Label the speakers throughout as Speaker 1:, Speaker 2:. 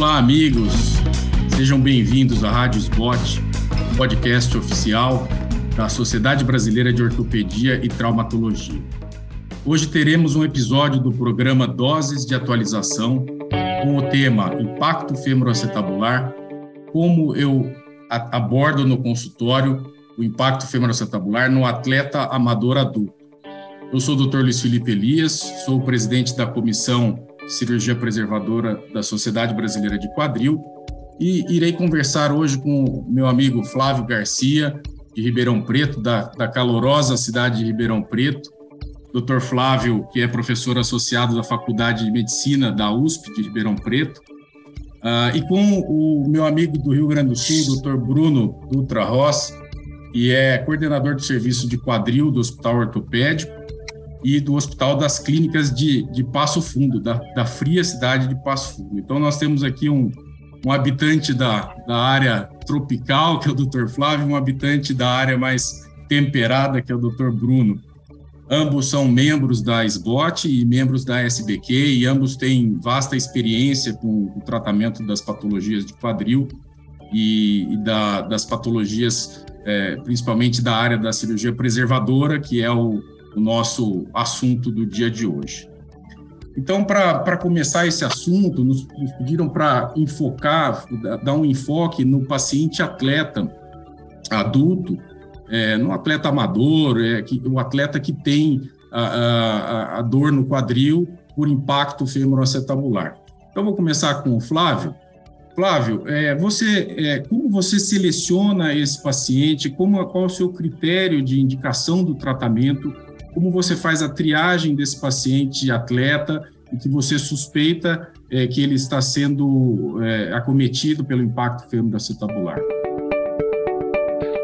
Speaker 1: Olá, amigos. Sejam bem-vindos à Rádio Spot, podcast oficial da Sociedade Brasileira de Ortopedia e Traumatologia. Hoje teremos um episódio do programa Doses de Atualização com o tema Impacto Femoroacetabular, como eu abordo no consultório o impacto femoroacetabular no atleta amador adulto. Eu sou o Dr. Luiz Felipe Elias, sou o presidente da Comissão Cirurgia Preservadora da Sociedade Brasileira de Quadril e irei conversar hoje com o meu amigo Flávio Garcia, de Ribeirão Preto, da, da calorosa cidade de Ribeirão Preto, Dr. Flávio, que é professor associado da Faculdade de Medicina da USP de Ribeirão Preto, uh, e com o meu amigo do Rio Grande do Sul, Dr. Bruno Dutra Ross, que é coordenador do serviço de quadril do Hospital Ortopédico, e do Hospital das Clínicas de, de Passo Fundo, da, da fria cidade de Passo Fundo. Então, nós temos aqui um, um habitante da, da área tropical, que é o Dr. Flávio, um habitante da área mais temperada, que é o Dr. Bruno. Ambos são membros da SBOT e membros da SBQ, e ambos têm vasta experiência com o tratamento das patologias de quadril e, e da, das patologias, é, principalmente da área da cirurgia preservadora, que é o, o nosso assunto do dia de hoje. Então, para começar esse assunto, nos, nos pediram para enfocar, dar um enfoque no paciente atleta adulto, é, no atleta amador, é, que, o atleta que tem a, a, a dor no quadril por impacto femoroacetabular. Então, vou começar com o Flávio. Flávio, é, você, é, como você seleciona esse paciente? Como, qual é o seu critério de indicação do tratamento como você faz a triagem desse paciente atleta e que você suspeita é, que ele está sendo é, acometido pelo impacto femoroacetabular.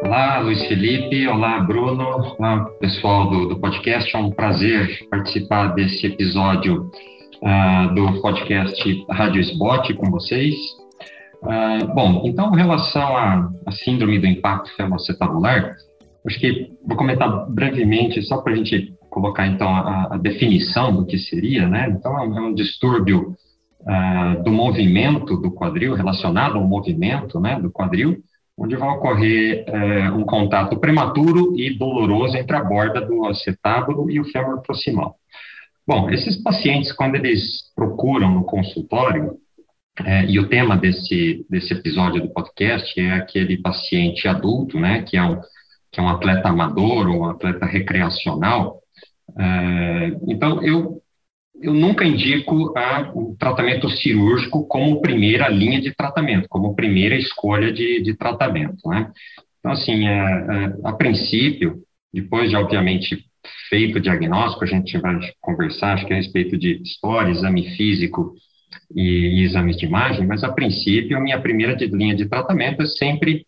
Speaker 2: Olá, Luiz Felipe. Olá, Bruno. Olá, pessoal do, do podcast. É um prazer participar desse episódio uh, do podcast Rádio Spot com vocês. Uh, bom, então, em relação à, síndrome do impacto femoroacetabular, Acho que vou comentar brevemente, só para a gente colocar então a, a, definição do que seria, né? Então, é um, é distúrbio uh, do movimento do quadril, relacionado ao movimento né, do quadril, onde vai ocorrer uh, um contato prematuro e doloroso entre a borda do acetábulo e o fêmur proximal. Bom, esses pacientes, quando eles procuram no consultório, é, e o tema desse, desse episódio do podcast é aquele paciente adulto, né, que é um que é um atleta amador ou um atleta recreacional. É, então, eu, eu nunca indico a, o tratamento cirúrgico como primeira linha de tratamento, como primeira escolha de, de tratamento. Né? Então, assim, é, é, a princípio, depois de, obviamente, feito o diagnóstico, a gente vai conversar, acho que a respeito de história, exame físico e, e exames de imagem, mas, a princípio, a minha primeira de, linha de tratamento é sempre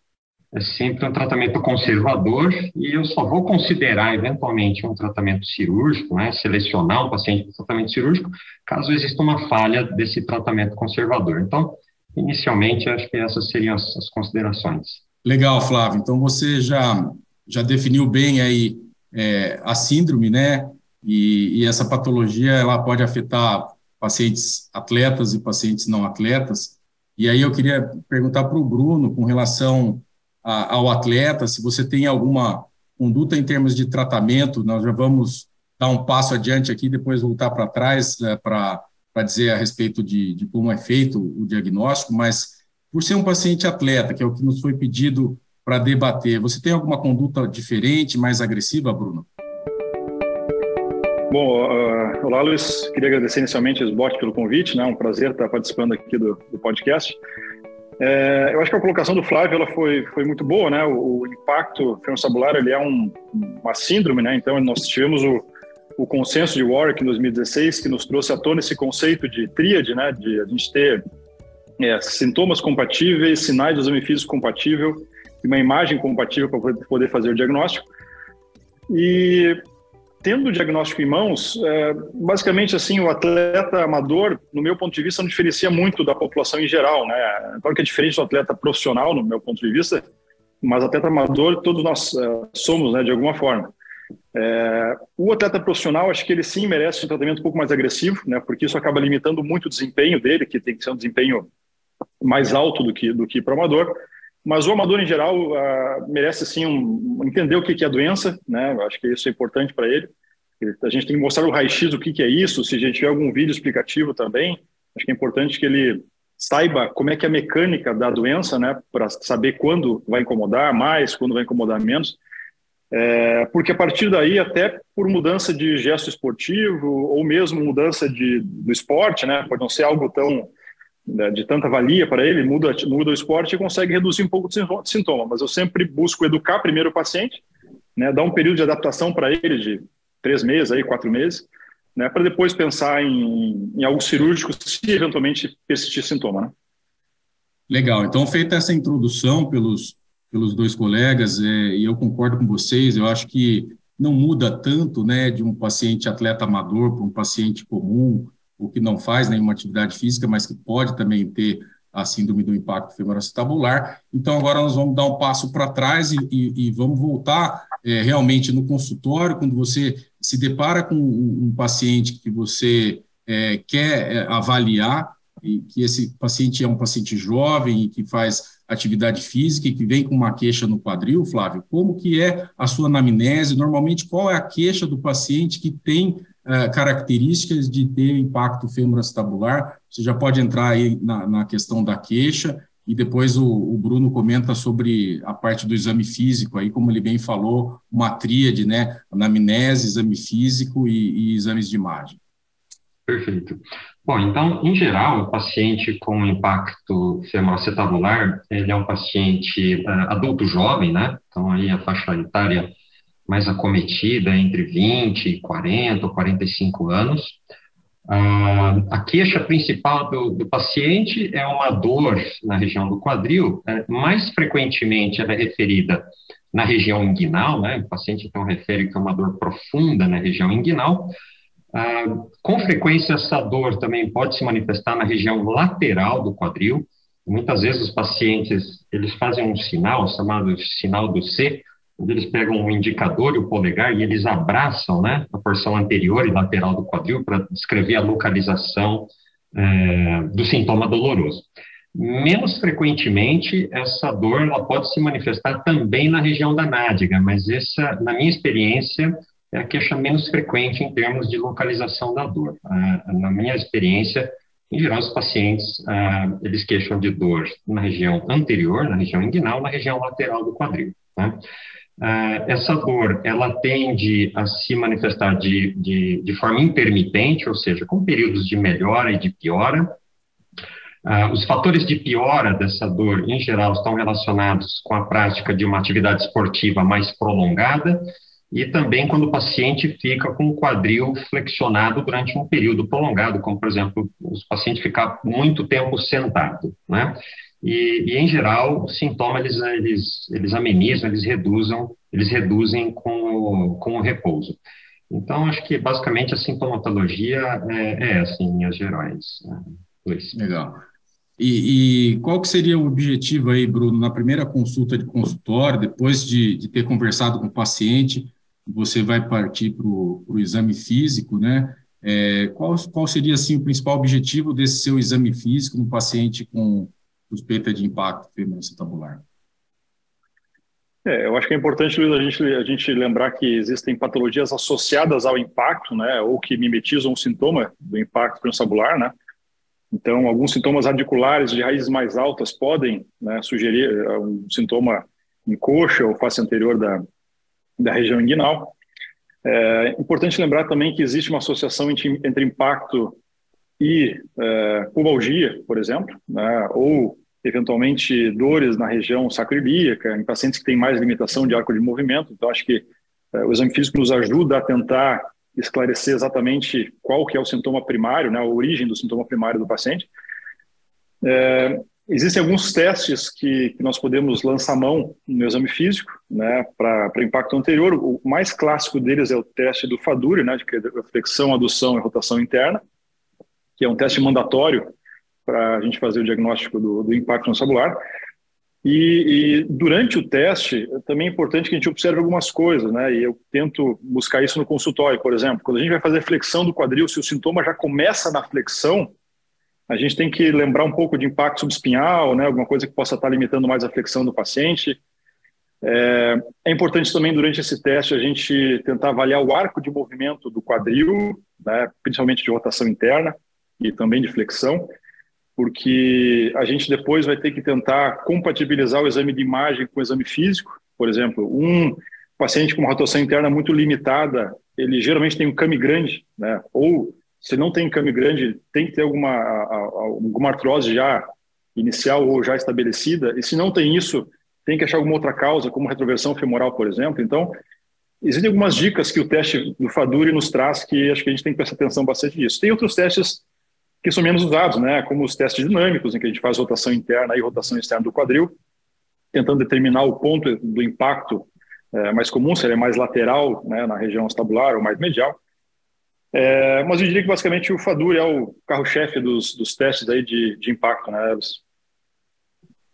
Speaker 2: é sempre um tratamento conservador e eu só vou considerar eventualmente um tratamento cirúrgico, né, selecionar um paciente para tratamento cirúrgico, caso exista uma falha desse tratamento conservador. Então, inicialmente, acho que essas seriam as, as considerações.
Speaker 1: Legal, Flávio. Então, você já, já definiu bem aí é, a síndrome, né, e, e essa patologia, ela pode afetar pacientes atletas e pacientes não atletas. E aí eu queria perguntar para o Bruno com relação a, ao atleta, se você tem alguma conduta em termos de tratamento, nós já vamos dar um passo adiante aqui, depois voltar para trás é, para dizer a respeito de, de como é feito o diagnóstico, mas por ser um paciente atleta, que é o que nos foi pedido para debater, você tem alguma conduta diferente, mais agressiva, Bruno?
Speaker 3: Bom, uh, olá, Luiz. Queria agradecer inicialmente os bots pelo convite, né? Um prazer estar participando aqui do, do podcast. É, eu acho que a colocação do Flávio ela foi, foi muito boa, né? O, o impacto femorocebular ele é um, uma síndrome, né? Então nós tivemos o, o consenso de Warwick em 2016 que nos trouxe à tona esse conceito de tríade, né? De a gente ter é, sintomas compatíveis, sinais do exame físico compatível uma imagem compatível para poder fazer o diagnóstico. E tendo o diagnóstico em mãos, é, basicamente assim, o atleta amador, no meu ponto de vista, não diferencia muito da população em geral, né? Claro que é diferente do atleta profissional, no meu ponto de vista, mas atleta amador todos nós é, somos, né, de alguma forma. É, o atleta profissional, acho que ele sim merece um tratamento um pouco mais agressivo, né? Porque isso acaba limitando muito o desempenho dele, que tem que ser um desempenho mais alto do que do que para o amador. Mas o amador, em geral, uh, merece sim um, entender o que, que é a doença, né? Acho que isso é importante para ele. A gente tem que mostrar o raio-x do que, que é isso, se a gente tiver algum vídeo explicativo também, acho que é importante que ele saiba como é que é a mecânica da doença, né, para saber quando vai incomodar mais, quando vai incomodar menos. É, porque a partir daí, até por mudança de gesto esportivo ou mesmo mudança de, do esporte, né, pode não ser algo tão de tanta valia para ele, muda, muda o esporte e consegue reduzir um pouco de sintoma. Mas eu sempre busco educar primeiro o paciente, né, dar um período de adaptação para ele de três meses, aí, quatro meses, né, para depois pensar em, em, algo cirúrgico se eventualmente persistir sintoma. Né?
Speaker 1: Legal. Então, feita essa introdução pelos, pelos dois colegas, é, e eu concordo com vocês, eu acho que não muda tanto né, de um paciente atleta amador para um paciente comum, ou que não faz nenhuma atividade física, mas que pode também ter a síndrome do impacto femoroacetabular. Então, agora nós vamos dar um passo para trás e, e, e, vamos voltar é, realmente no consultório, quando você se depara com um, paciente que você é, quer é, avaliar, e que esse paciente é um paciente jovem e que faz atividade física e que vem com uma queixa no quadril, Flávio, como que é a sua anamnese? Normalmente, qual é a queixa do paciente que tem uh, características de ter impacto femoroacetabular? Você já pode entrar aí na, na questão da queixa e depois o, o, Bruno comenta sobre a parte do exame físico, aí como ele bem falou, uma tríade, né, anamnese, exame físico e, e exames de imagem.
Speaker 2: Perfeito. Bom, então, em geral, o paciente com impacto femoroacetabular, ele é um paciente uh, adulto jovem, né? Então, aí a faixa etária mais acometida entre 20, 40 ou 45 anos. Ah, a queixa principal do, do, paciente é uma dor na região do quadril, é, mais frequentemente ela é referida na região inguinal, né? O paciente então refere que é uma dor profunda na região inguinal. Ah, com frequência essa dor também pode se manifestar na região lateral do quadril. Muitas vezes os pacientes eles fazem um sinal chamado sinal do C, eles pegam um indicador e o polegar e eles abraçam né, a porção anterior e lateral do quadril para descrever a localização é, do sintoma doloroso. Menos frequentemente, essa dor ela pode se manifestar também na região da nádega, mas essa, na minha experiência, é a queixa menos frequente em termos de localização da dor. Ah, na minha experiência, em geral, os pacientes, ah, eles queixam de dor na região anterior, na região inguinal, na região lateral do quadril. Né? Uh, essa dor, ela tende a se manifestar de, de, de, forma intermitente, ou seja, com períodos de melhora e de piora. Uh, os fatores de piora dessa dor, em geral, estão relacionados com a prática de uma atividade esportiva mais prolongada e também quando o paciente fica com o quadril flexionado durante um período prolongado, como, por exemplo, os pacientes ficar muito tempo sentado, né? E, e, em geral, os sintomas eles, eles, eles amenizam, eles reduzem, eles reduzem com o, com o repouso. Então, acho que basicamente a sintomatologia é, é essa, em linhas gerais. Né.
Speaker 1: Legal. E, e, qual que seria o objetivo aí, Bruno, na primeira consulta de consultório, depois de, de ter conversado com o paciente, você vai partir para o exame físico, né? É, qual, qual seria, assim, o principal objetivo desse seu exame físico no paciente com suspeita de impacto femoroacetabular?
Speaker 3: É, eu acho que é importante, Luiz, a gente, a gente lembrar que existem patologias associadas ao impacto, né, ou que mimetizam o sintoma do impacto femorocebular, né? Então, alguns sintomas radiculares de raízes mais altas podem né, sugerir é, um sintoma em coxa ou face anterior da, da região inguinal. É importante lembrar também que existe uma associação entre, entre impacto e é, pubalgia, por exemplo, né, ou eventualmente dores na região sacroiliaca, em pacientes que têm mais limitação de arco de movimento. Então, acho que é, o exame físico nos ajuda a tentar esclarecer exatamente qual que é o sintoma primário, né, a origem do sintoma primário do paciente. É, existem alguns testes que, que, nós podemos lançar mão no exame físico, né, para impacto anterior. O mais clássico deles é o teste do FADURI, né, de flexão, adução e rotação interna que é um teste mandatório para a gente fazer o diagnóstico do, do impacto celular. E, e, durante o teste, também é importante que a gente observe algumas coisas, né? E eu tento buscar isso no consultório, por exemplo. Quando a gente vai fazer flexão do quadril, se o sintoma já começa na flexão, a gente tem que lembrar um pouco de impacto subespinhal, né, alguma coisa que possa estar limitando mais a flexão do paciente. É, é, importante também, durante esse teste, a gente tentar avaliar o arco de movimento do quadril, né, principalmente de rotação interna e também de flexão, porque a gente depois vai ter que tentar compatibilizar o exame de imagem com o exame físico. Por exemplo, um paciente com uma rotação interna muito limitada, ele geralmente tem um came grande, né, ou se não tem came grande, tem que ter alguma, alguma artrose já inicial ou já estabelecida, e se não tem isso, tem que achar alguma outra causa, como retroversão femoral, por exemplo. Então, existem algumas dicas que o teste do Faduri nos traz que acho que a gente tem que prestar atenção bastante nisso. Tem outros testes que são menos usados, né, como os testes dinâmicos, em que a gente faz rotação interna e rotação externa do quadril, tentando determinar o ponto do impacto é, mais comum, se ele é mais lateral, né, na região estabular ou mais medial. É, mas eu diria que basicamente o Fadur é o carro-chefe dos, dos testes aí de, de impacto, né, Elvis?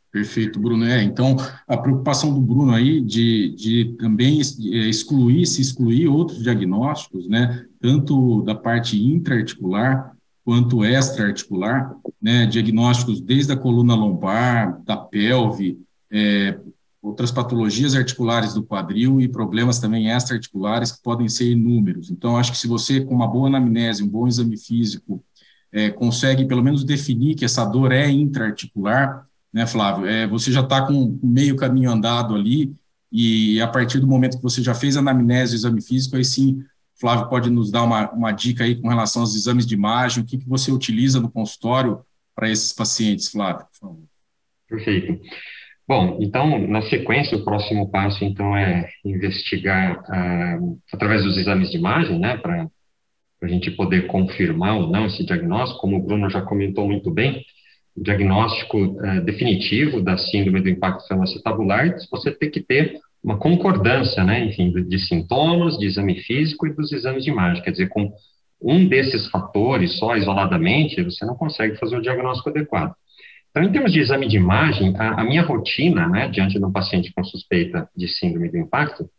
Speaker 1: Perfeito, Bruno. É, então, a preocupação do Bruno aí de, de também excluir, se excluir outros diagnósticos, né, tanto da parte intraarticular quanto extraarticular, né, diagnósticos desde a coluna lombar, da pelve, é, outras patologias articulares do quadril e problemas também extra-articulares que podem ser inúmeros. Então, acho que se você, com uma boa anamnese, um bom exame físico, é, consegue pelo menos definir que essa dor é intra-articular, né, Flávio? É, você já está com meio caminho andado ali e a partir do momento que você já fez a anamnese e o exame físico, aí sim, Flávio pode nos dar uma, uma dica aí com relação aos exames de imagem, o que, que você utiliza no consultório para esses pacientes, Flávio, por favor.
Speaker 2: Perfeito. Bom, então, na sequência, o próximo passo, então, é investigar ah, através dos exames de imagem, né, para a gente poder confirmar ou não esse diagnóstico, como o Bruno já comentou muito bem, o diagnóstico ah, definitivo da síndrome do impacto femoroacetabular, você tem que ter uma concordância, né, enfim, de, sintomas, de exame físico e dos exames de imagem, quer dizer, com um desses fatores só isoladamente, você não consegue fazer o diagnóstico adequado. Então, em termos de exame de imagem, a, a minha rotina, né, diante de um paciente com suspeita de síndrome do impacto,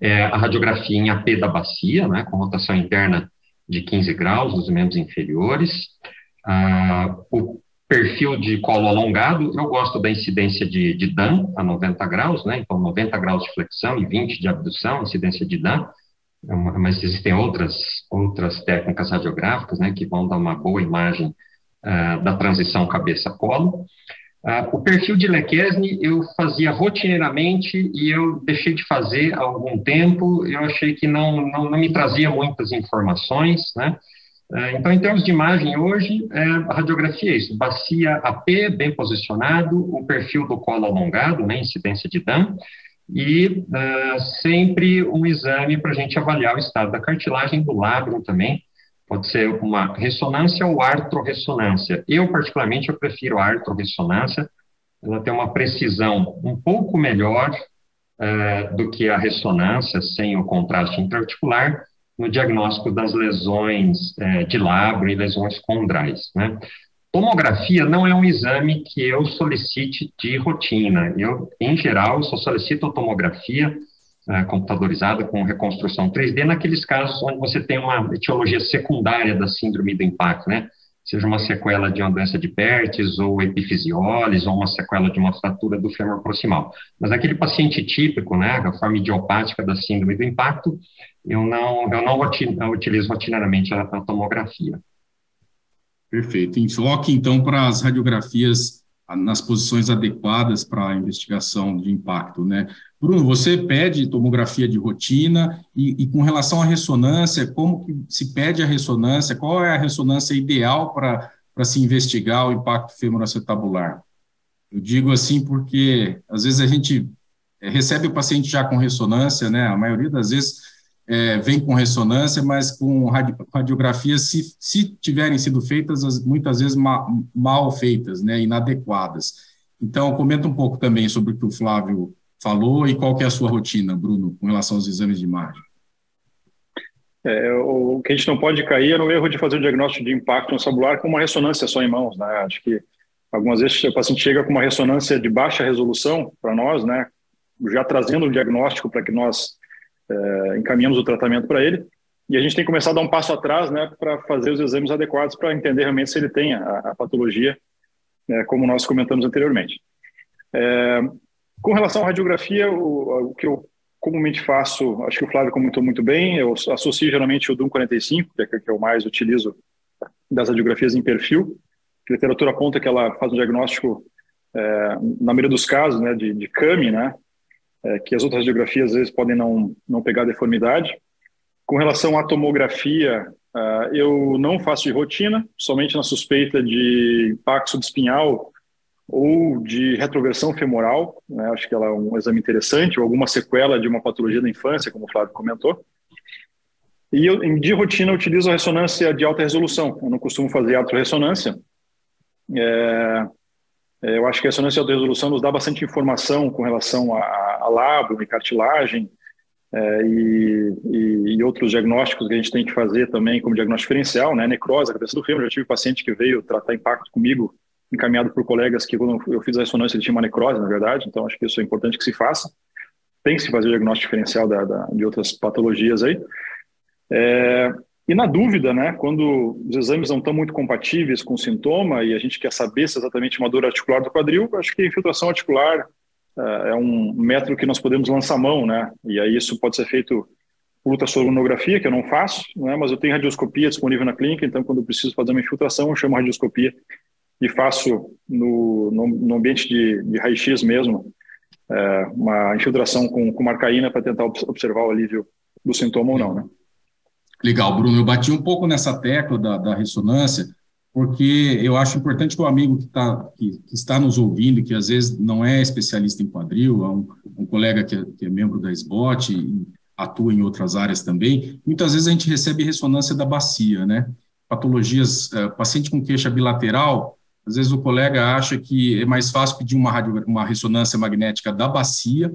Speaker 2: é a radiografia em AP da bacia, né, com rotação interna de 15 graus nos membros inferiores, ah, o perfil de colo alongado, eu gosto da incidência de, de DAN a 90 graus, né, então 90 graus de flexão e 20 de abdução, incidência de DAN, é mas existem outras, outras técnicas radiográficas, né, que vão dar uma boa imagem uh, da transição cabeça-colo. Uh, o perfil de Lequesne eu fazia rotineiramente e eu deixei de fazer há algum tempo, eu achei que não, não, não me trazia muitas informações, né? Uh, então, em termos de imagem, hoje, é, a radiografia é isso, bacia AP, bem posicionado, o perfil do colo alongado, né, incidência de DAM, e uh, sempre um exame para a gente avaliar o estado da cartilagem do lábio também, Pode ser uma ressonância ou artrorressonância. Eu, particularmente, eu prefiro a artrorressonância. Ela tem uma precisão um pouco melhor é, do que a ressonância, sem o contraste intraarticular, no diagnóstico das lesões é, de lábio e lesões condrais. Né? Tomografia não é um exame que eu solicite de rotina. Eu, em geral, só solicito a tomografia uh, computadorizada com reconstrução 3D naqueles casos onde você tem uma etiologia secundária da síndrome do impacto, né? Seja uma sequela de uma doença de Pertes ou epifisiólise ou uma sequela de uma fratura do fêmur proximal. Mas aquele paciente típico, né, a forma idiopática da síndrome do impacto, eu não, eu não utilizo rotineiramente a, a tomografia.
Speaker 1: Perfeito. Enfoque, então, para as radiografias nas posições adequadas para a investigação de impacto, né? Bruno, você pede tomografia de rotina e, e, com relação à ressonância, como que se pede a ressonância? Qual é a ressonância ideal para se investigar o impacto femoroacetabular? Eu digo assim porque às vezes a gente é, recebe o paciente já com ressonância, né? A maioria das vezes é, vem com ressonância, mas com radiografias, se, se tiverem sido feitas, muitas vezes ma, mal feitas, né? Inadequadas. Então, comenta um pouco também sobre o que o Flávio falou e qual que é a sua rotina, Bruno, com relação aos exames de imagem?
Speaker 3: É, o que a gente não pode cair é no erro de fazer o diagnóstico de impacto celular com uma ressonância só em mãos, né? Acho que algumas vezes o paciente chega com uma ressonância de baixa resolução para nós, né? Já trazendo o diagnóstico para que nós é, encaminhamos o tratamento para ele. e a gente tem que começar a dar um passo atrás, né, para fazer os exames adequados para entender realmente se ele tem a, a patologia, né, como nós comentamos anteriormente. É, com relação à radiografia, o, o, que eu comumente faço, acho que o Flávio comentou muito bem, eu associo geralmente o DUM 45, que é que eu mais utilizo das radiografias em perfil. A literatura aponta que ela faz um diagnóstico, é, na maioria dos casos, né, de, de CAMI, né, é, que as outras radiografias às vezes podem não, não pegar deformidade. Com relação à tomografia, uh, eu não faço de rotina, somente na suspeita de impacto espinhal ou de retroversão femoral. Né? Acho que ela é um exame interessante, ou alguma sequela de uma patologia da infância, como o Flávio comentou. E eu, de rotina, eu utilizo a ressonância de alta resolução. Eu não costumo fazer autorressonância. É, é, eu acho que a ressonância de resolução nos dá bastante informação com relação a, a lábio e cartilagem, é, e, e, outros diagnósticos que a gente tem que fazer também como diagnóstico diferencial, né? Necrose, a cabeça do fêmur. Já tive paciente que veio tratar impacto comigo, encaminhado por colegas que quando eu fiz a ressonância ele tinha uma necrose, na verdade. Então acho que isso é importante que se faça. Tem que se fazer o diagnóstico diferencial da, da, de outras patologias aí. É, e na dúvida, né, quando os exames não estão muito compatíveis com o sintoma e a gente quer saber se é exatamente uma dor articular do quadril, acho que a infiltração articular é, é um método que nós podemos lançar mão, né? E aí isso pode ser feito por ultrassonografia, que eu não faço, né? Mas eu tenho radioscopia disponível na clínica, então quando eu preciso fazer uma infiltração, eu chamo radioscopia e faço no, no, no ambiente de, de raio-x mesmo, é, uma infiltração com, com marcaína para tentar observar o alívio do sintoma ou não, né?
Speaker 1: Legal, Bruno. Eu bati um pouco nessa tecla da, da ressonância, porque eu acho importante que o amigo que, tá, que, que, está nos ouvindo, que às vezes não é especialista em quadril, é um, um colega que é, que é, membro da SBOT e atua em outras áreas também, muitas vezes a gente recebe ressonância da bacia, né? Patologias, é, paciente com queixa bilateral, às vezes o colega acha que é mais fácil pedir uma, radio, uma ressonância magnética da bacia,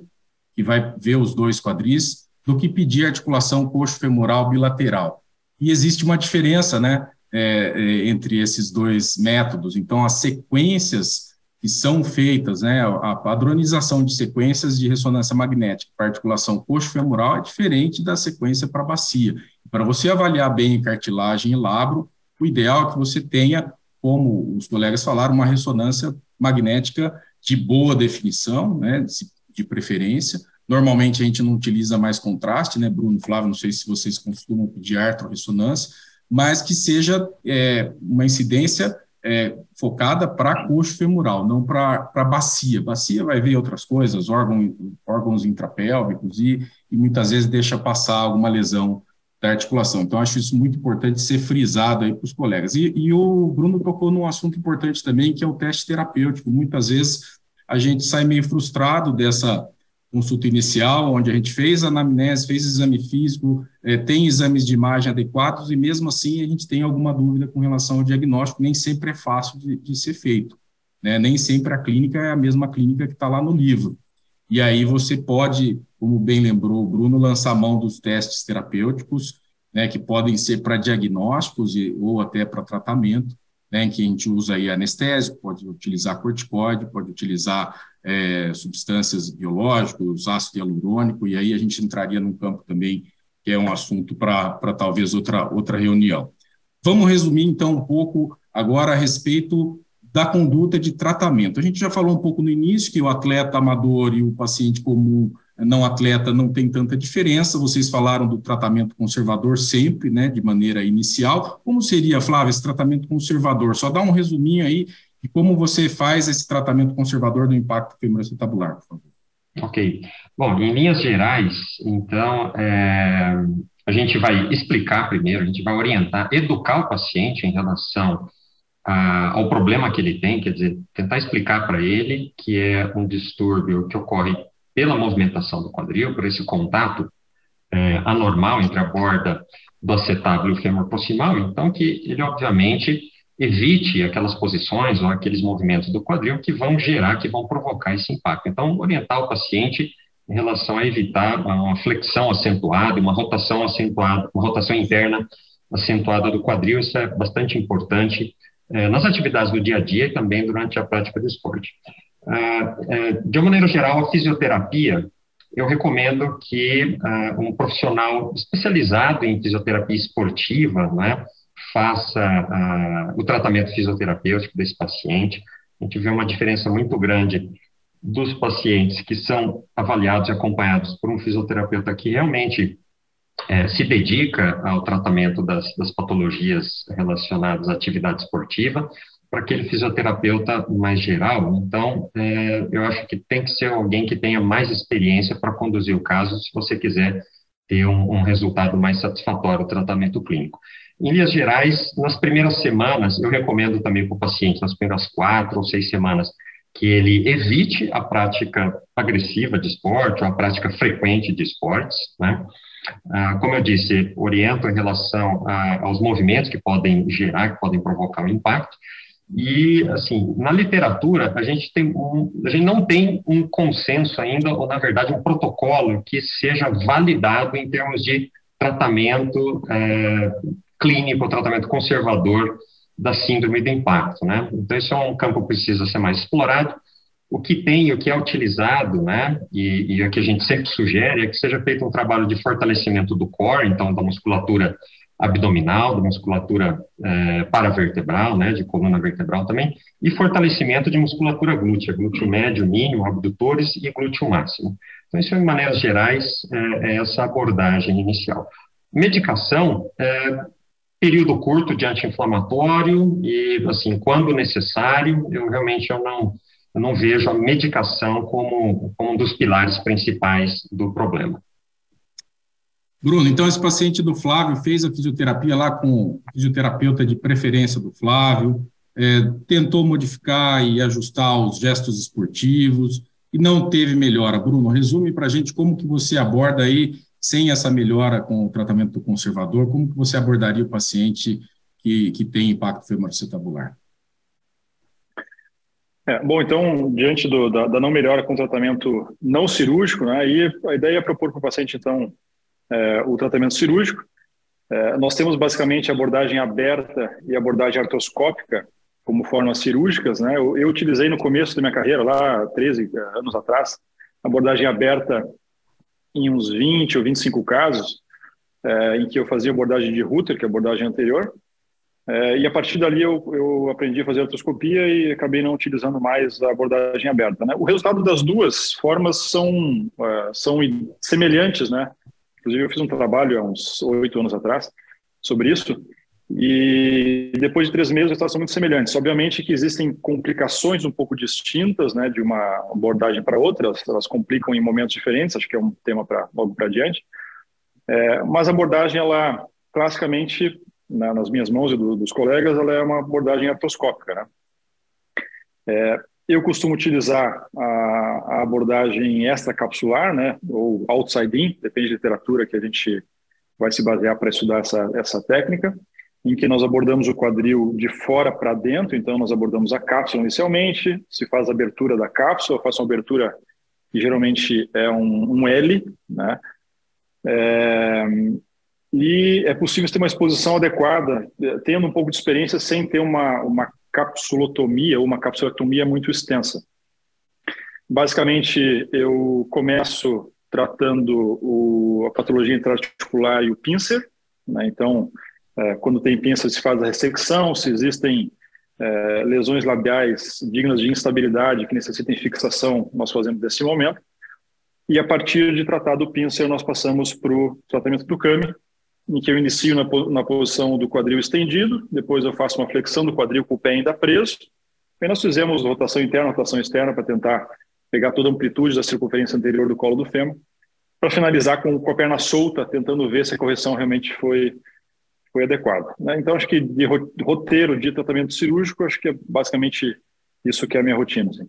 Speaker 1: que vai ver os dois quadris, do que pedir articulação coxo-femoral bilateral. E existe uma diferença, né? é, é, entre esses dois métodos. Então, as sequências que são feitas, né, a padronização de sequências de ressonância magnética para articulação coxo-femoral é diferente da sequência para bacia. Para você avaliar bem cartilagem e labro, o ideal é que você tenha, como os colegas falaram, uma ressonância magnética de boa definição, né, de preferência. Normalmente a gente não utiliza mais contraste, né, Bruno, Flávio, não sei se vocês costumam pedir artrorressonância, mas que seja é, uma incidência é, focada para coxo femoral, não para bacia. Bacia vai ver outras coisas, órgão, órgãos intrapélvicos e, e muitas vezes deixa passar alguma lesão da articulação. Então, acho isso muito importante ser frisado aí para os colegas. E, e, o Bruno tocou num assunto importante também, que é o teste terapêutico. Muitas vezes a gente sai meio frustrado dessa consulta inicial, onde a gente fez anamnese, fez exame físico, é, tem exames de imagem adequados, e mesmo assim a gente tem alguma dúvida com relação ao diagnóstico, nem sempre é fácil de, de ser feito. Né? Nem sempre a clínica é a mesma clínica que está lá no livro. E aí você pode, como bem lembrou o Bruno, lançar mão dos testes terapêuticos, né, que podem ser para diagnósticos e, ou até para tratamento, né, em que a gente usa aí anestésico, pode utilizar corticoide, pode utilizar é, substâncias biológicas, ácido hialurônico, e aí a gente entraria num campo também que é um assunto para talvez outra, outra reunião. Vamos resumir, então, um pouco agora a respeito da conduta de tratamento. A gente já falou um pouco no início que o atleta amador e o paciente comum não atleta não tem tanta diferença. Vocês falaram do tratamento conservador sempre, né, de maneira inicial. Como seria, Flávia, esse tratamento conservador? Só dá um resuminho aí e como você faz esse tratamento conservador do impacto femoroacetabular, por favor.
Speaker 2: Ok. Bom, em linhas gerais, então, é, a gente vai explicar primeiro, a gente vai orientar, educar o paciente em relação a, ao problema que ele tem, quer dizer, tentar explicar para ele que é um distúrbio que ocorre pela movimentação do quadril, por esse contato é, anormal entre a borda do acetábulo e o fêmur proximal, então que ele, obviamente, evite aquelas posições ou aqueles movimentos do quadril que vão gerar, que vão provocar esse impacto. Então, orientar o paciente em relação a evitar uma flexão acentuada, uma rotação acentuada, uma rotação interna acentuada do quadril, isso é bastante importante é, nas atividades do dia a dia e também durante a prática do esporte. Ah, é, de uma maneira geral, a fisioterapia, eu recomendo que uh, um profissional especializado em fisioterapia esportiva né, faça uh, o tratamento fisioterapêutico desse paciente. A gente vê uma diferença muito grande dos pacientes que são avaliados e acompanhados por um fisioterapeuta que realmente é, se dedica ao tratamento das, das patologias relacionadas à atividade esportiva, para aquele fisioterapeuta mais geral. Então, é, eu acho que tem que ser alguém que tenha mais experiência para conduzir o caso, se você quiser ter um, um resultado mais satisfatório do tratamento clínico. Em linhas gerais, nas primeiras semanas, eu recomendo também para o paciente, nas primeiras quatro ou seis semanas, que ele evite a prática agressiva de esporte, ou a prática frequente de esportes, né? Ah, como eu disse, oriento em relação a, aos movimentos que podem gerar, que podem provocar um impacto, e, assim, na literatura, a gente, tem um, a gente não tem um consenso ainda, ou, na verdade, um protocolo que seja validado em termos de tratamento é, clínico, tratamento conservador da síndrome do impacto, né? Então, isso é um campo que precisa ser mais explorado. O que tem, o que é utilizado, né, e, e o que a gente sempre sugere é que seja feito um trabalho de fortalecimento do core, então, da musculatura abdominal, da musculatura é, paravertebral, né, de coluna vertebral também, e fortalecimento de musculatura glútea, glúteo médio, mínimo, abdutores e glúteo máximo. Então, isso, em maneiras gerais, é, é essa abordagem inicial. Medicação, é, período curto de anti-inflamatório e, assim, quando necessário, eu realmente eu não, eu não vejo a medicação como, como um dos pilares principais do problema.
Speaker 1: Bruno, então esse paciente do Flávio fez a fisioterapia lá com o fisioterapeuta de preferência do Flávio, é, tentou modificar e ajustar os gestos esportivos e não teve melhora. Bruno, resume para a gente como que você aborda aí, sem essa melhora com o tratamento do conservador, como que você abordaria o paciente que, que tem impacto femoroacetabular?
Speaker 3: É, bom, então, diante do, da, da, não melhora com tratamento não cirúrgico, né, aí a ideia é propor para o paciente, então, é, o tratamento cirúrgico. É, nós temos basicamente abordagem aberta e abordagem artroscópica como formas cirúrgicas. Né? Eu, eu, utilizei no começo da minha carreira, lá 13 anos atrás, abordagem aberta em uns 20 ou 25 casos, é, em que eu fazia abordagem de Rutter, que é a abordagem anterior, é, e a partir dali eu, eu, aprendi a fazer artroscopia e acabei não utilizando mais a abordagem aberta. Né? O resultado das duas formas são, uh, são semelhantes, né? Inclusive, eu fiz um trabalho há uns oito anos atrás sobre isso, e depois de três meses, os resultados são muito semelhantes. Obviamente que existem complicações um pouco distintas, né, de uma abordagem para outra, elas, elas, complicam em momentos diferentes, acho que é um tema para logo para adiante. É, mas a abordagem, ela, classicamente, nas minhas mãos e do, dos colegas, ela é uma abordagem artroscópica, né? É, eu costumo utilizar a, abordagem extracapsular, né, ou outside-in, depende da literatura que a gente vai se basear para estudar essa, essa técnica, em que nós abordamos o quadril de fora para dentro, então nós abordamos a cápsula inicialmente, se faz a abertura da cápsula, faz uma abertura que geralmente é um, um L, né, é, e é possível ter uma exposição adequada, tendo um pouco de experiência sem ter uma, uma capsulotomia ou uma capsulotomia muito extensa. Basicamente, eu começo tratando o, a patologia intraarticular e o pincer. Né? Então, é, quando tem pincer, se faz a ressecção. Se existem é, lesões labiais dignas de instabilidade que necessitem fixação, nós fazemos nesse momento. E a partir de tratar do pincer, nós passamos para o tratamento do CAMI, em que eu inicio na, na, posição do quadril estendido, depois eu faço uma flexão do quadril com o pé ainda preso. E nós fizemos rotação interna, rotação externa para tentar pegar toda a amplitude da circunferência anterior do colo do fêmur, para finalizar com, com, a perna solta, tentando ver se a correção realmente foi, foi adequada. Né? Então, acho que de roteiro de tratamento cirúrgico, acho que é basicamente isso que é a minha rotina. Assim.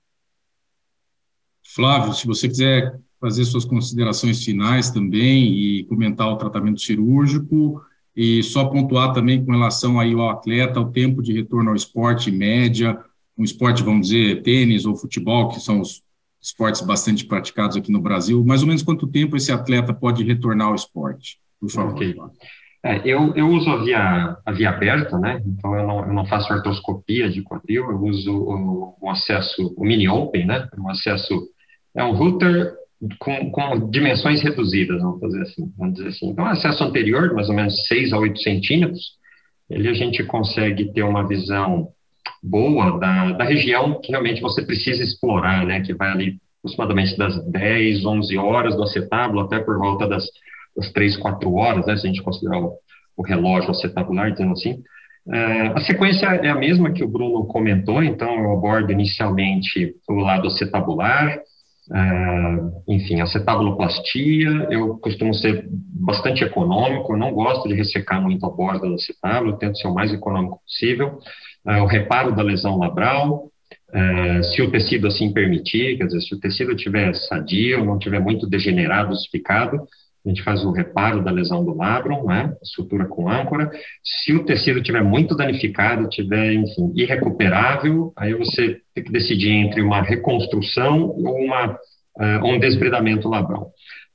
Speaker 1: Flávio, se você quiser fazer suas considerações finais também e comentar o tratamento cirúrgico e só pontuar também com relação aí ao atleta, o tempo de retorno ao esporte média, um esporte, vamos dizer, tênis ou futebol, que são os esportes bastante praticados aqui no Brasil, mais ou menos quanto tempo esse atleta pode retornar ao esporte, por favor. Okay.
Speaker 2: É, eu, eu uso a via, a via aberta, né? Então eu não, eu não faço artroscopia de quadril, eu uso o acesso, o mini open, né? Um acesso, é um router com, com, dimensões reduzidas, vamos fazer assim, vamos dizer assim. Então, acesso anterior, mais ou menos 6 a 8 centímetros, ele a gente consegue ter uma visão boa da, da região que realmente você precisa explorar, né, que vai ali aproximadamente das 10, 11 horas do acetábulo até por volta das, das 3, 4 horas, né, se a gente considerar o, o relógio acetabular, dizendo assim. É, a sequência é a mesma que o Bruno comentou, então eu abordo inicialmente o lado acetabular, Uh, enfim, acetabuloplastia, eu costumo ser bastante econômico, não gosto de ressecar muito a borda do acetábulo, tento ser o mais econômico possível. Uh, o reparo da lesão labral, uh, se o tecido assim permitir, quer dizer, se o tecido estiver sadio, não estiver muito degenerado, ossificado, a gente faz o reparo da lesão do labrum, né, sutura com âncora. Se o tecido estiver muito danificado, estiver, enfim, irrecuperável, aí você tem que decidir entre uma reconstrução ou uma, uh, um desbridamento labral.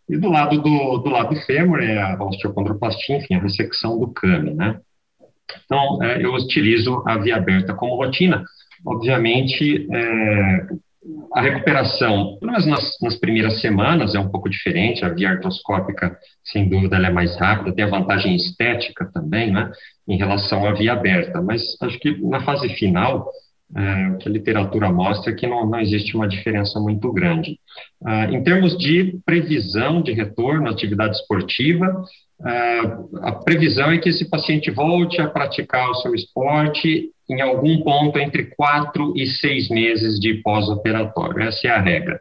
Speaker 2: E do lado do, do lado fêmur é a osteocondroplastia, enfim, a ressecção do came, né. Então, uh, eu utilizo a via aberta como rotina. Obviamente, uh, a recuperação, pelo menos nas, nas, primeiras semanas, é um pouco diferente. A via artroscópica, sem dúvida, ela é mais rápida, tem a vantagem estética também, né, em relação à via aberta. Mas acho que na fase final, é, o que a literatura mostra é que não, não existe uma diferença muito grande. Ah, em termos de previsão de retorno à atividade esportiva, ah, a previsão é que esse paciente volte a praticar o seu esporte em algum ponto entre quatro e seis meses de pós-operatório. Essa é a regra.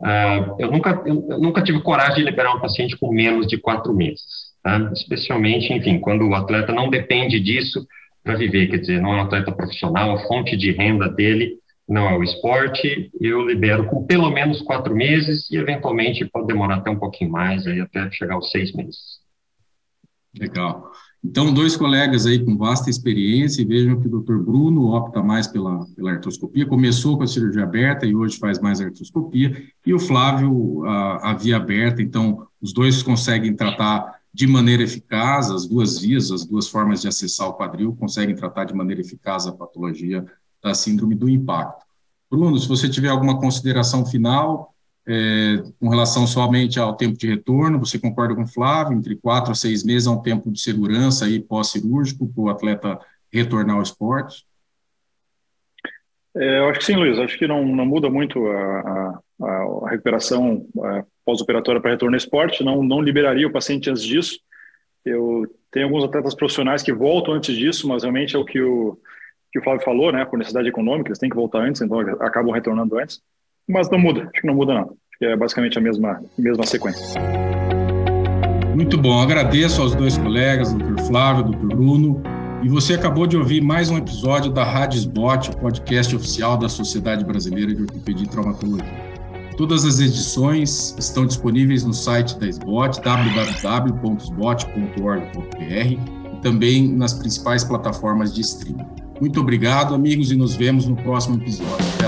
Speaker 2: Uh, eu, nunca, eu, nunca tive coragem de liberar um paciente com menos de quatro meses, tá? especialmente, enfim, quando o atleta não depende disso para viver, quer dizer, não é um atleta profissional, a fonte de renda dele não é o esporte, eu libero com pelo menos quatro meses e, eventualmente, pode demorar até um pouquinho mais, aí até chegar aos seis meses.
Speaker 1: Legal. Então, dois colegas aí com vasta experiência, e vejam que o doutor Bruno opta mais pela, pela artroscopia, começou com a cirurgia aberta e hoje faz mais artroscopia, e o Flávio, a, a via aberta, então, os dois conseguem tratar de maneira eficaz, as duas vias, as duas formas de acessar o quadril, conseguem tratar de maneira eficaz a patologia da síndrome do impacto. Bruno, se você tiver alguma consideração final, é, com relação somente ao tempo de retorno, você concorda com o Flávio? Entre quatro a seis meses é um tempo de segurança aí pós-cirúrgico para o atleta retornar ao esporte?
Speaker 3: É, eu acho que sim, Luiz. Acho que não, não muda muito a, a, a recuperação pós-operatória para retorno ao esporte. Não, não liberaria o paciente antes disso. Eu tenho alguns atletas profissionais que voltam antes disso, mas realmente é o que o, que o Flávio falou, né? Por necessidade econômica, eles têm que voltar antes, então acabam retornando antes mas não muda, acho que não muda não. É basicamente a mesma, mesma sequência.
Speaker 1: Muito bom, agradeço aos dois colegas, doutor Flávio, doutor Bruno. E você acabou de ouvir mais um episódio da Rádio Sbot, o podcast oficial da Sociedade Brasileira de Ortopedia e Traumatologia. Todas as edições estão disponíveis no site da SBOT, www.sbot.org.br e também nas principais plataformas de streaming. Muito obrigado, amigos, e nos vemos no próximo episódio.